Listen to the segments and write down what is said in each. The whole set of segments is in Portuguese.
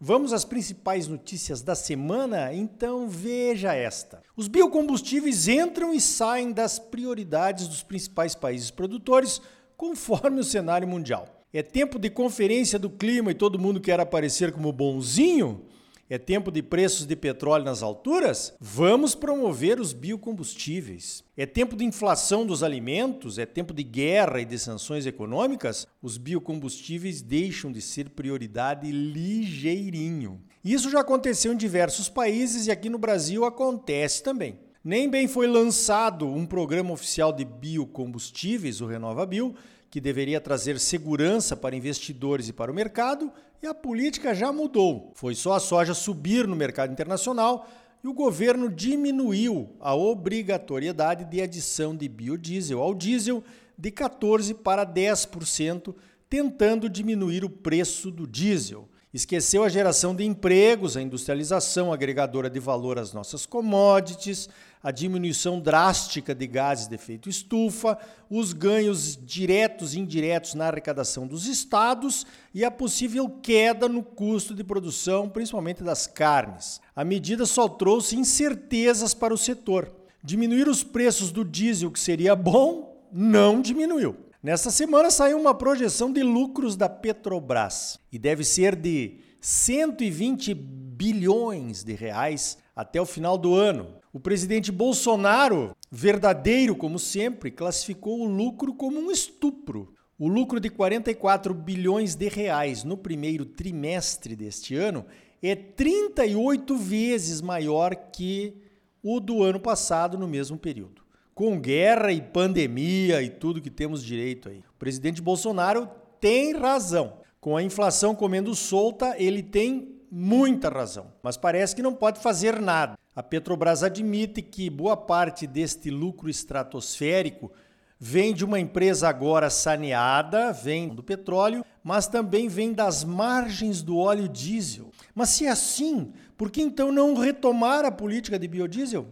Vamos às principais notícias da semana? Então veja esta. Os biocombustíveis entram e saem das prioridades dos principais países produtores, conforme o cenário mundial. É tempo de conferência do clima e todo mundo quer aparecer como bonzinho? É tempo de preços de petróleo nas alturas? Vamos promover os biocombustíveis. É tempo de inflação dos alimentos? É tempo de guerra e de sanções econômicas? Os biocombustíveis deixam de ser prioridade ligeirinho. Isso já aconteceu em diversos países e aqui no Brasil acontece também. Nem bem foi lançado um programa oficial de biocombustíveis, o RenovaBio, que deveria trazer segurança para investidores e para o mercado, e a política já mudou. Foi só a soja subir no mercado internacional e o governo diminuiu a obrigatoriedade de adição de biodiesel ao diesel de 14% para 10%, tentando diminuir o preço do diesel. Esqueceu a geração de empregos, a industrialização agregadora de valor às nossas commodities, a diminuição drástica de gases de efeito estufa, os ganhos diretos e indiretos na arrecadação dos estados e a possível queda no custo de produção, principalmente das carnes. A medida só trouxe incertezas para o setor. Diminuir os preços do diesel, que seria bom, não diminuiu. Nesta semana saiu uma projeção de lucros da Petrobras e deve ser de 120 bilhões de reais até o final do ano. O presidente Bolsonaro, verdadeiro como sempre, classificou o lucro como um estupro. O lucro de 44 bilhões de reais no primeiro trimestre deste ano é 38 vezes maior que o do ano passado no mesmo período. Com guerra e pandemia e tudo que temos direito aí. O presidente Bolsonaro tem razão. Com a inflação comendo solta, ele tem muita razão, mas parece que não pode fazer nada. A Petrobras admite que boa parte deste lucro estratosférico vem de uma empresa agora saneada, vem do petróleo, mas também vem das margens do óleo diesel. Mas se é assim, por que então não retomar a política de biodiesel?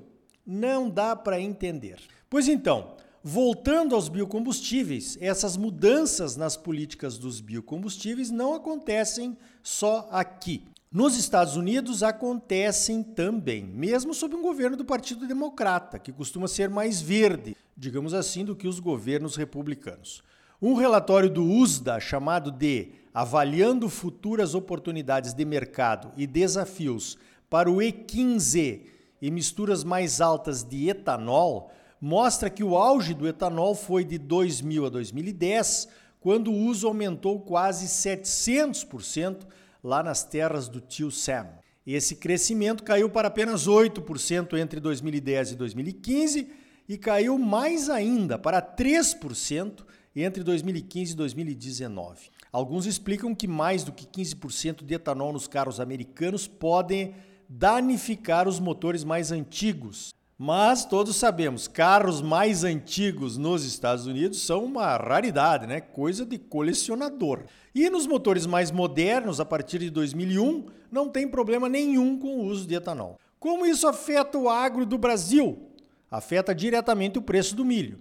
Não dá para entender. Pois então, voltando aos biocombustíveis, essas mudanças nas políticas dos biocombustíveis não acontecem só aqui. Nos Estados Unidos acontecem também, mesmo sob um governo do Partido Democrata, que costuma ser mais verde, digamos assim, do que os governos republicanos. Um relatório do USDA, chamado de Avaliando Futuras Oportunidades de Mercado e Desafios para o E15 e misturas mais altas de etanol, mostra que o auge do etanol foi de 2000 a 2010, quando o uso aumentou quase 700% lá nas terras do tio Sam. Esse crescimento caiu para apenas 8% entre 2010 e 2015 e caiu mais ainda para 3% entre 2015 e 2019. Alguns explicam que mais do que 15% de etanol nos carros americanos podem danificar os motores mais antigos, mas todos sabemos, carros mais antigos nos Estados Unidos são uma raridade, né? Coisa de colecionador. E nos motores mais modernos, a partir de 2001, não tem problema nenhum com o uso de etanol. Como isso afeta o agro do Brasil? Afeta diretamente o preço do milho.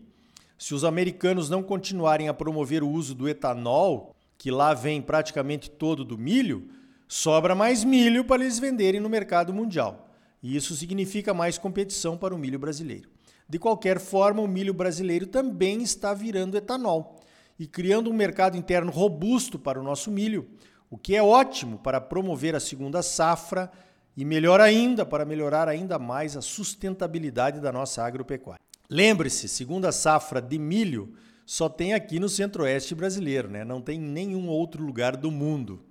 Se os americanos não continuarem a promover o uso do etanol, que lá vem praticamente todo do milho, sobra mais milho para eles venderem no mercado mundial. E isso significa mais competição para o milho brasileiro. De qualquer forma, o milho brasileiro também está virando etanol e criando um mercado interno robusto para o nosso milho, o que é ótimo para promover a segunda safra e melhor ainda para melhorar ainda mais a sustentabilidade da nossa agropecuária. Lembre-se, segunda safra de milho só tem aqui no centro-oeste brasileiro, né? não tem em nenhum outro lugar do mundo.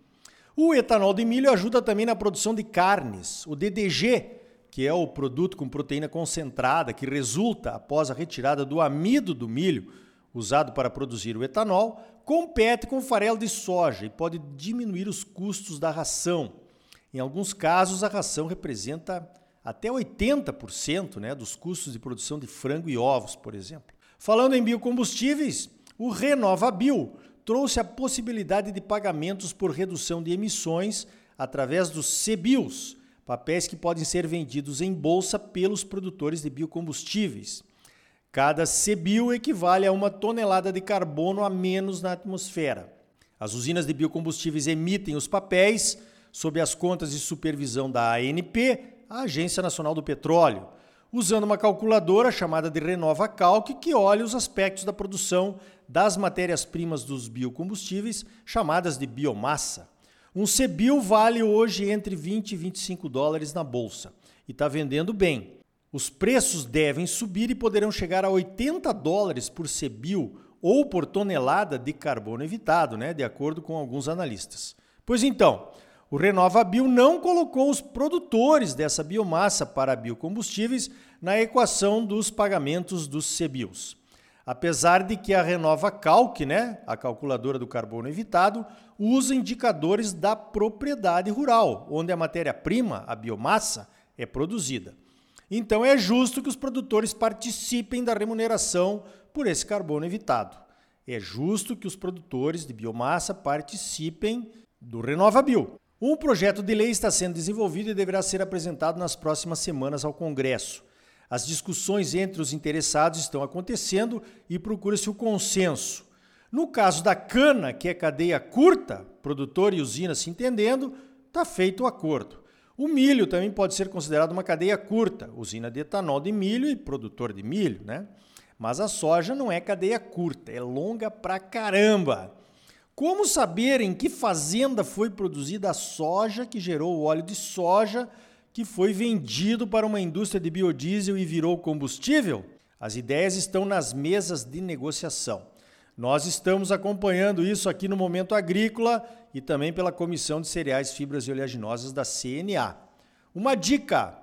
O etanol de milho ajuda também na produção de carnes. O DDG, que é o produto com proteína concentrada que resulta após a retirada do amido do milho, usado para produzir o etanol, compete com farelo de soja e pode diminuir os custos da ração. Em alguns casos, a ração representa até 80% né, dos custos de produção de frango e ovos, por exemplo. Falando em biocombustíveis, o RenovaBio trouxe a possibilidade de pagamentos por redução de emissões através dos CBIOS, papéis que podem ser vendidos em bolsa pelos produtores de biocombustíveis. Cada CBIO equivale a uma tonelada de carbono a menos na atmosfera. As usinas de biocombustíveis emitem os papéis sob as contas de supervisão da ANP, a Agência Nacional do Petróleo, usando uma calculadora chamada de Renova Calc, que olha os aspectos da produção das matérias-primas dos biocombustíveis, chamadas de biomassa. Um CBIO vale hoje entre 20 e 25 dólares na bolsa e está vendendo bem. Os preços devem subir e poderão chegar a 80 dólares por CBIO ou por tonelada de carbono evitado, né, de acordo com alguns analistas. Pois então, o RenovaBio não colocou os produtores dessa biomassa para biocombustíveis na equação dos pagamentos dos CBIOS. Apesar de que a Renova Calc, né, a calculadora do carbono evitado, usa indicadores da propriedade rural, onde a matéria-prima, a biomassa, é produzida. Então é justo que os produtores participem da remuneração por esse carbono evitado. É justo que os produtores de biomassa participem do RenovaBio. Um projeto de lei está sendo desenvolvido e deverá ser apresentado nas próximas semanas ao Congresso. As discussões entre os interessados estão acontecendo e procura-se o consenso. No caso da cana, que é cadeia curta, produtor e usina se entendendo, está feito o acordo. O milho também pode ser considerado uma cadeia curta, usina de etanol de milho e produtor de milho, né? Mas a soja não é cadeia curta, é longa pra caramba. Como saber em que fazenda foi produzida a soja que gerou o óleo de soja que foi vendido para uma indústria de biodiesel e virou combustível? As ideias estão nas mesas de negociação. Nós estamos acompanhando isso aqui no Momento Agrícola e também pela Comissão de Cereais, Fibras e Oleaginosas da CNA. Uma dica: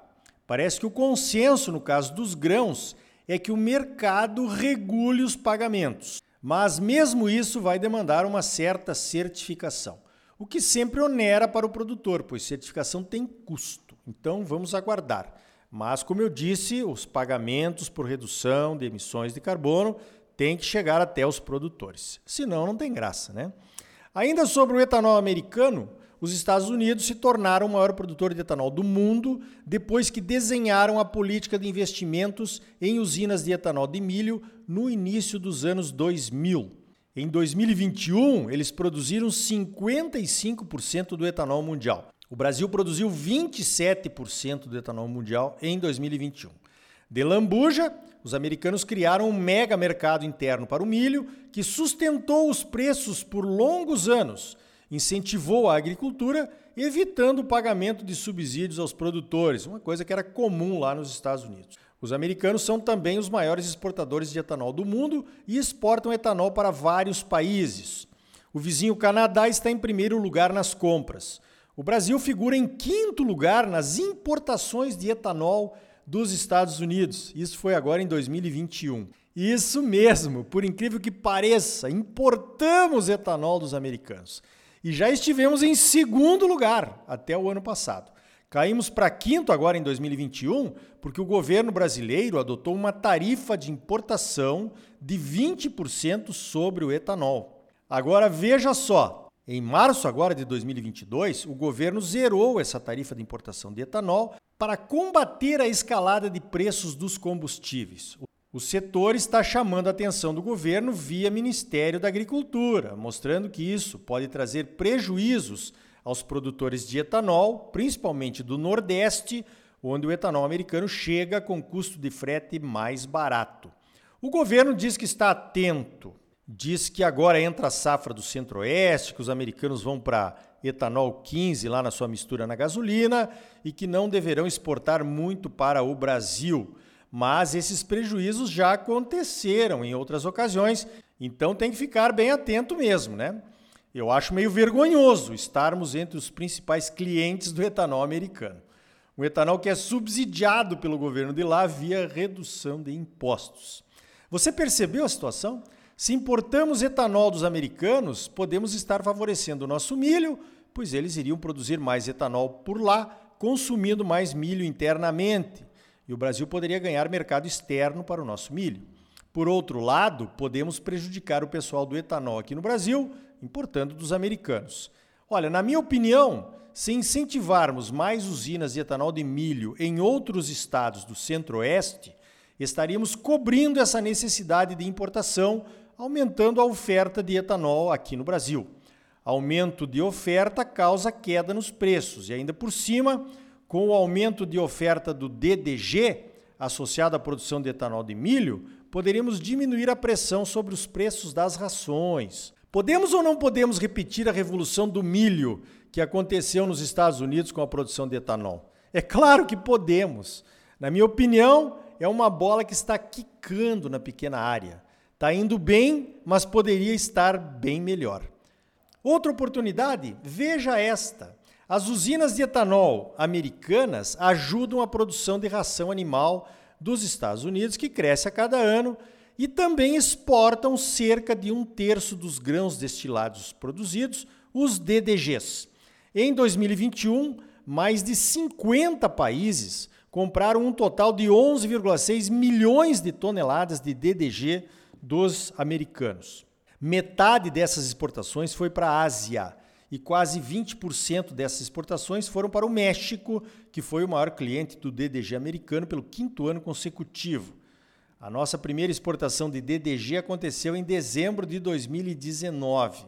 parece que o consenso no caso dos grãos é que o mercado regule os pagamentos. Mas mesmo isso vai demandar uma certa certificação, o que sempre onera para o produtor, pois certificação tem custo. Então vamos aguardar. Mas, como eu disse, os pagamentos por redução de emissões de carbono tem que chegar até os produtores. Senão, não tem graça, né? Ainda sobre o etanol americano, os Estados Unidos se tornaram o maior produtor de etanol do mundo depois que desenharam a política de investimentos em usinas de etanol de milho no início dos anos 2000. Em 2021, eles produziram 55% do etanol mundial. O Brasil produziu 27% do etanol mundial em 2021. De lambuja, os americanos criaram um mega mercado interno para o milho que sustentou os preços por longos anos, incentivou a agricultura, evitando o pagamento de subsídios aos produtores, uma coisa que era comum lá nos Estados Unidos. Os americanos são também os maiores exportadores de etanol do mundo e exportam etanol para vários países. O vizinho Canadá está em primeiro lugar nas compras. O Brasil figura em quinto lugar nas importações de etanol dos Estados Unidos. Isso foi agora em 2021. Isso mesmo, por incrível que pareça, importamos etanol dos americanos. E já estivemos em segundo lugar até o ano passado. Caímos para quinto agora em 2021 porque o governo brasileiro adotou uma tarifa de importação de 20% sobre o etanol. Agora veja só, em março agora de 2022, o governo zerou essa tarifa de importação de etanol para combater a escalada de preços dos combustíveis. O setor está chamando a atenção do governo via Ministério da Agricultura, mostrando que isso pode trazer prejuízos aos produtores de etanol, principalmente do Nordeste, onde o etanol americano chega com custo de frete mais barato. O governo diz que está atento, diz que agora entra a safra do Centro-Oeste, que os americanos vão para etanol 15 lá na sua mistura na gasolina e que não deverão exportar muito para o Brasil. Mas esses prejuízos já aconteceram em outras ocasiões, então tem que ficar bem atento mesmo, né? Eu acho meio vergonhoso estarmos entre os principais clientes do etanol americano. Um etanol que é subsidiado pelo governo de lá via redução de impostos. Você percebeu a situação? Se importamos etanol dos americanos, podemos estar favorecendo o nosso milho, pois eles iriam produzir mais etanol por lá, consumindo mais milho internamente. E o Brasil poderia ganhar mercado externo para o nosso milho. Por outro lado, podemos prejudicar o pessoal do etanol aqui no Brasil, importando dos americanos. Olha, na minha opinião, se incentivarmos mais usinas de etanol de milho em outros estados do Centro-Oeste, estaríamos cobrindo essa necessidade de importação, aumentando a oferta de etanol aqui no Brasil. Aumento de oferta causa queda nos preços e ainda por cima, com o aumento de oferta do DDG, associado à produção de etanol de milho, poderíamos diminuir a pressão sobre os preços das rações. Podemos ou não podemos repetir a revolução do milho que aconteceu nos Estados Unidos com a produção de etanol? É claro que podemos. Na minha opinião, é uma bola que está quicando na pequena área. Está indo bem, mas poderia estar bem melhor. Outra oportunidade, veja esta. As usinas de etanol americanas ajudam a produção de ração animal dos Estados Unidos, que cresce a cada ano, e também exportam cerca de um terço dos grãos destilados produzidos, os DDGs. Em 2021, mais de 50 países compraram um total de 11,6 milhões de toneladas de DDG dos americanos. Metade dessas exportações foi para a Ásia e quase 20% dessas exportações foram para o México, que foi o maior cliente do DDG americano pelo quinto ano consecutivo. A nossa primeira exportação de DDG aconteceu em dezembro de 2019.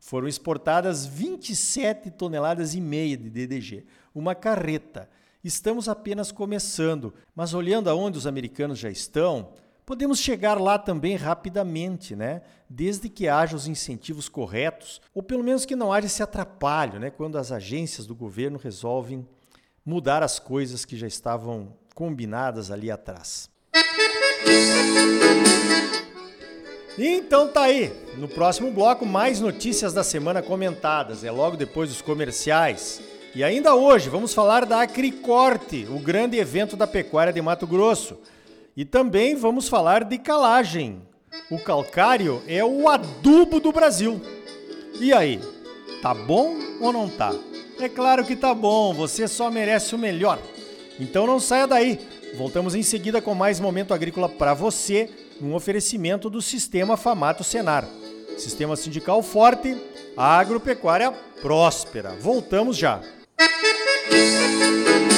Foram exportadas 27 toneladas e meia de DDG, uma carreta. Estamos apenas começando, mas olhando aonde os americanos já estão, podemos chegar lá também rapidamente, né? Desde que haja os incentivos corretos, ou pelo menos que não haja esse atrapalho, né? Quando as agências do governo resolvem mudar as coisas que já estavam combinadas ali atrás. Então tá aí, no próximo bloco mais notícias da semana comentadas, é logo depois dos comerciais. E ainda hoje vamos falar da Acricorte, o grande evento da pecuária de Mato Grosso. E também vamos falar de calagem. O calcário é o adubo do Brasil. E aí, tá bom ou não tá? É claro que tá bom, você só merece o melhor. Então não saia daí. Voltamos em seguida com mais momento agrícola para você, um oferecimento do Sistema Famato Senar. Sistema sindical forte, agropecuária próspera. Voltamos já. Música